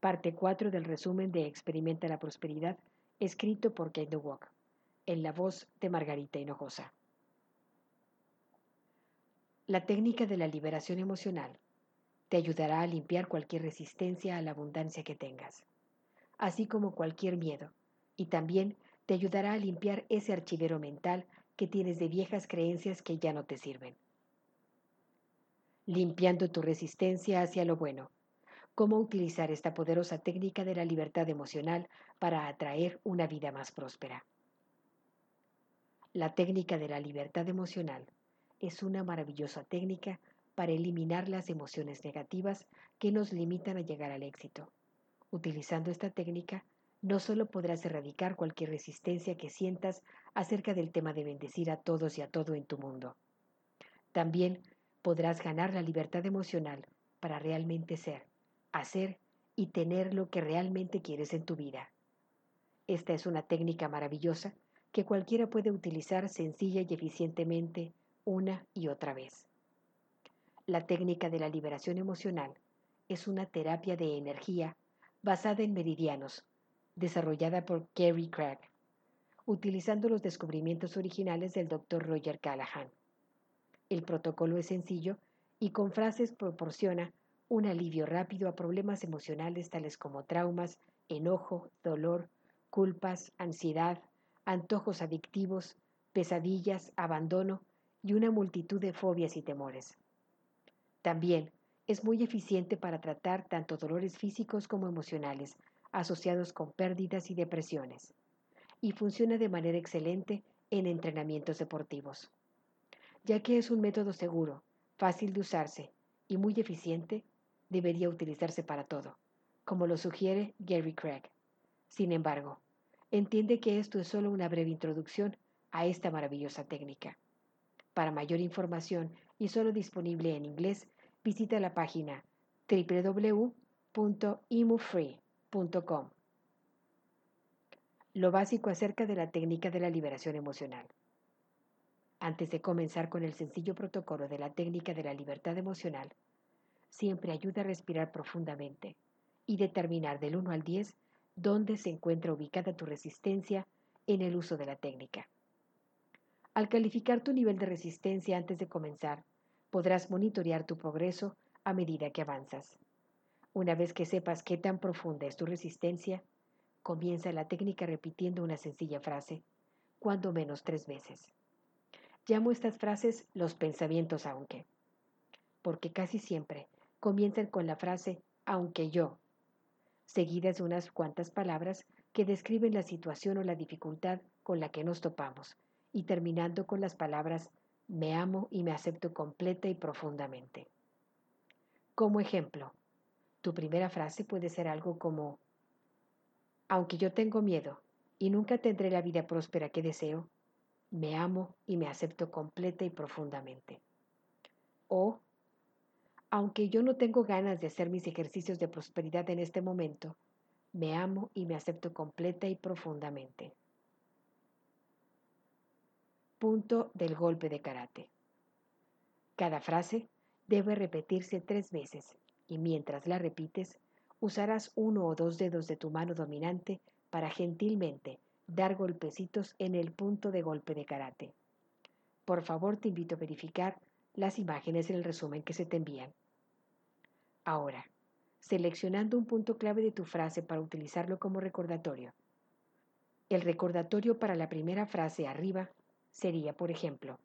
Parte 4 del resumen de Experimenta la Prosperidad, escrito por Kate Walk, en la voz de Margarita Hinojosa. La técnica de la liberación emocional te ayudará a limpiar cualquier resistencia a la abundancia que tengas, así como cualquier miedo, y también te ayudará a limpiar ese archivero mental que tienes de viejas creencias que ya no te sirven. Limpiando tu resistencia hacia lo bueno cómo utilizar esta poderosa técnica de la libertad emocional para atraer una vida más próspera. La técnica de la libertad emocional es una maravillosa técnica para eliminar las emociones negativas que nos limitan a llegar al éxito. Utilizando esta técnica, no solo podrás erradicar cualquier resistencia que sientas acerca del tema de bendecir a todos y a todo en tu mundo. También podrás ganar la libertad emocional para realmente ser, hacer y tener lo que realmente quieres en tu vida. Esta es una técnica maravillosa que cualquiera puede utilizar sencilla y eficientemente una y otra vez. La técnica de la liberación emocional es una terapia de energía basada en meridianos, desarrollada por Gary Craig, utilizando los descubrimientos originales del Dr. Roger Callahan. El protocolo es sencillo y con frases proporciona un alivio rápido a problemas emocionales tales como traumas, enojo, dolor, culpas, ansiedad, antojos adictivos, pesadillas, abandono y una multitud de fobias y temores. También es muy eficiente para tratar tanto dolores físicos como emocionales asociados con pérdidas y depresiones, y funciona de manera excelente en entrenamientos deportivos, ya que es un método seguro, fácil de usarse y muy eficiente debería utilizarse para todo, como lo sugiere Gary Craig. Sin embargo, entiende que esto es solo una breve introducción a esta maravillosa técnica. Para mayor información y solo disponible en inglés, visita la página www.imufree.com. Lo básico acerca de la técnica de la liberación emocional. Antes de comenzar con el sencillo protocolo de la técnica de la libertad emocional, siempre ayuda a respirar profundamente y determinar del 1 al 10 dónde se encuentra ubicada tu resistencia en el uso de la técnica. Al calificar tu nivel de resistencia antes de comenzar, podrás monitorear tu progreso a medida que avanzas. Una vez que sepas qué tan profunda es tu resistencia, comienza la técnica repitiendo una sencilla frase, cuando menos tres veces. Llamo estas frases los pensamientos aunque, porque casi siempre comienzan con la frase aunque yo, seguidas unas cuantas palabras que describen la situación o la dificultad con la que nos topamos, y terminando con las palabras me amo y me acepto completa y profundamente. Como ejemplo, tu primera frase puede ser algo como aunque yo tengo miedo y nunca tendré la vida próspera que deseo, me amo y me acepto completa y profundamente. O aunque yo no tengo ganas de hacer mis ejercicios de prosperidad en este momento, me amo y me acepto completa y profundamente. Punto del golpe de karate. Cada frase debe repetirse tres veces y mientras la repites, usarás uno o dos dedos de tu mano dominante para gentilmente dar golpecitos en el punto de golpe de karate. Por favor, te invito a verificar las imágenes en el resumen que se te envían. Ahora, seleccionando un punto clave de tu frase para utilizarlo como recordatorio. El recordatorio para la primera frase arriba sería, por ejemplo,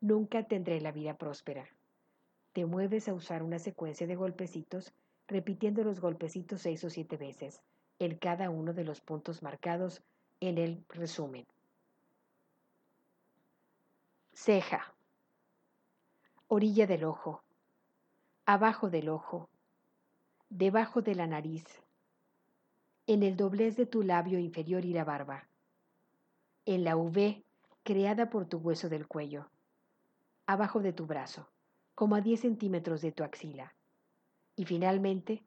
Nunca tendré la vida próspera. Te mueves a usar una secuencia de golpecitos, repitiendo los golpecitos seis o siete veces en cada uno de los puntos marcados en el resumen. Ceja orilla del ojo, abajo del ojo, debajo de la nariz, en el doblez de tu labio inferior y la barba, en la V creada por tu hueso del cuello, abajo de tu brazo, como a 10 centímetros de tu axila, y finalmente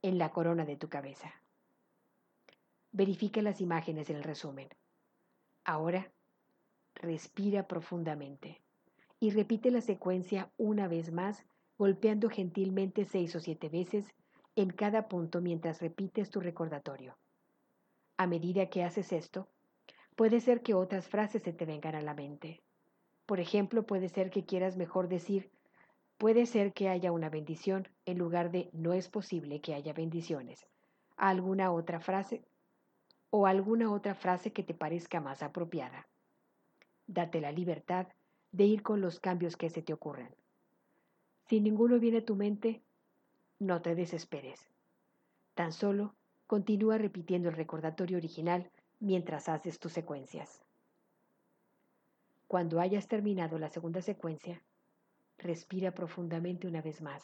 en la corona de tu cabeza. Verifica las imágenes en el resumen. Ahora, respira profundamente y repite la secuencia una vez más, golpeando gentilmente seis o siete veces en cada punto mientras repites tu recordatorio. A medida que haces esto, puede ser que otras frases se te vengan a la mente. Por ejemplo, puede ser que quieras mejor decir, puede ser que haya una bendición en lugar de no es posible que haya bendiciones. alguna otra frase o alguna otra frase que te parezca más apropiada. Date la libertad de ir con los cambios que se te ocurran. Si ninguno viene a tu mente, no te desesperes. Tan solo continúa repitiendo el recordatorio original mientras haces tus secuencias. Cuando hayas terminado la segunda secuencia, respira profundamente una vez más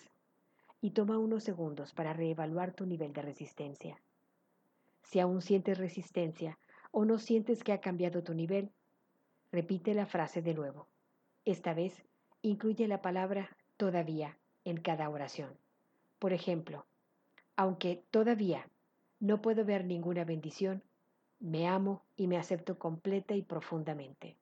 y toma unos segundos para reevaluar tu nivel de resistencia. Si aún sientes resistencia o no sientes que ha cambiado tu nivel, repite la frase de nuevo. Esta vez incluye la palabra todavía en cada oración. Por ejemplo, aunque todavía no puedo ver ninguna bendición, me amo y me acepto completa y profundamente.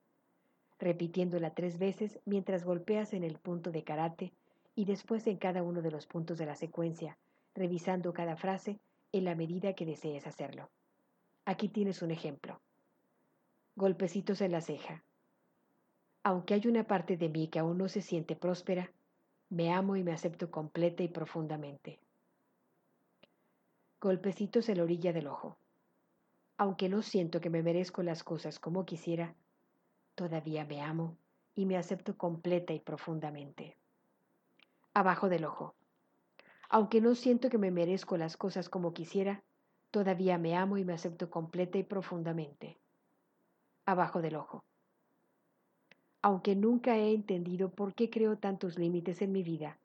Repitiéndola tres veces mientras golpeas en el punto de karate y después en cada uno de los puntos de la secuencia, revisando cada frase en la medida que desees hacerlo. Aquí tienes un ejemplo. Golpecitos en la ceja. Aunque hay una parte de mí que aún no se siente próspera, me amo y me acepto completa y profundamente. Golpecitos en la orilla del ojo. Aunque no siento que me merezco las cosas como quisiera, todavía me amo y me acepto completa y profundamente. Abajo del ojo. Aunque no siento que me merezco las cosas como quisiera, todavía me amo y me acepto completa y profundamente. Abajo del ojo. Aunque nunca he entendido por qué creo tantos límites en mi vida,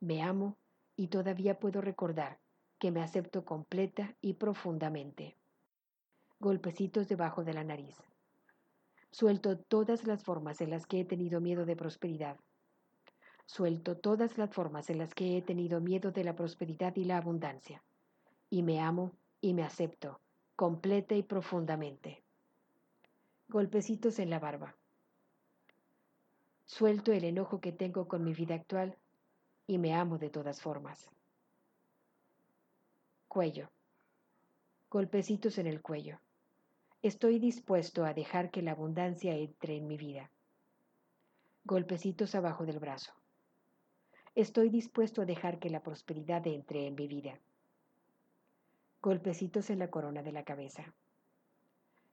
me amo y todavía puedo recordar que me acepto completa y profundamente. Golpecitos debajo de la nariz. Suelto todas las formas en las que he tenido miedo de prosperidad Suelto todas las formas en las que he tenido miedo de la prosperidad y la abundancia. Y me amo y me acepto, completa y profundamente. Golpecitos en la barba. Suelto el enojo que tengo con mi vida actual y me amo de todas formas. Cuello. Golpecitos en el cuello. Estoy dispuesto a dejar que la abundancia entre en mi vida. Golpecitos abajo del brazo. Estoy dispuesto a dejar que la prosperidad entre en mi vida. Golpecitos en la corona de la cabeza.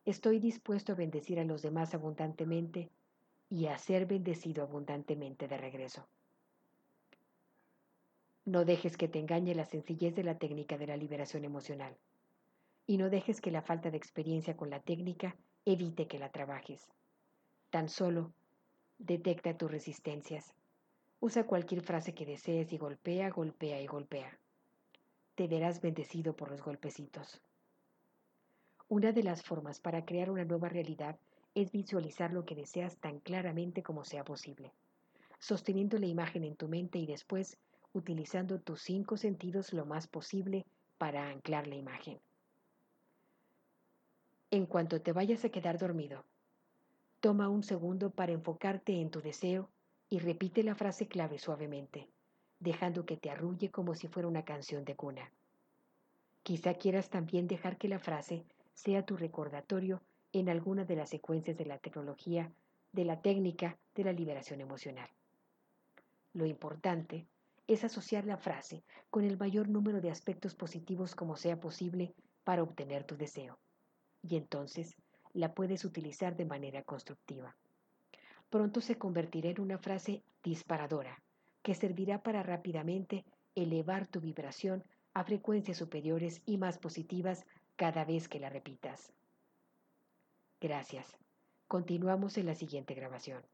Estoy dispuesto a bendecir a los demás abundantemente y a ser bendecido abundantemente de regreso. No dejes que te engañe la sencillez de la técnica de la liberación emocional. Y no dejes que la falta de experiencia con la técnica evite que la trabajes. Tan solo detecta tus resistencias Usa cualquier frase que desees y golpea, golpea y golpea. Te verás bendecido por los golpecitos. Una de las formas para crear una nueva realidad es visualizar lo que deseas tan claramente como sea posible, sosteniendo la imagen en tu mente y después utilizando tus cinco sentidos lo más posible para anclar la imagen. En cuanto te vayas a quedar dormido, toma un segundo para enfocarte en tu deseo y repite la frase clave suavemente, dejando que te arrulle como si fuera una canción de cuna. Quizá quieras también dejar que la frase sea tu recordatorio en alguna de las secuencias de la tecnología, de la técnica de la liberación emocional. Lo importante es asociar la frase con el mayor número de aspectos positivos como sea posible para obtener tu deseo. Y entonces la puedes utilizar de manera constructiva pronto se convertirá en una frase disparadora que servirá para rápidamente elevar tu vibración a frecuencias superiores y más positivas cada vez que la repitas. Gracias. Continuamos en la siguiente grabación.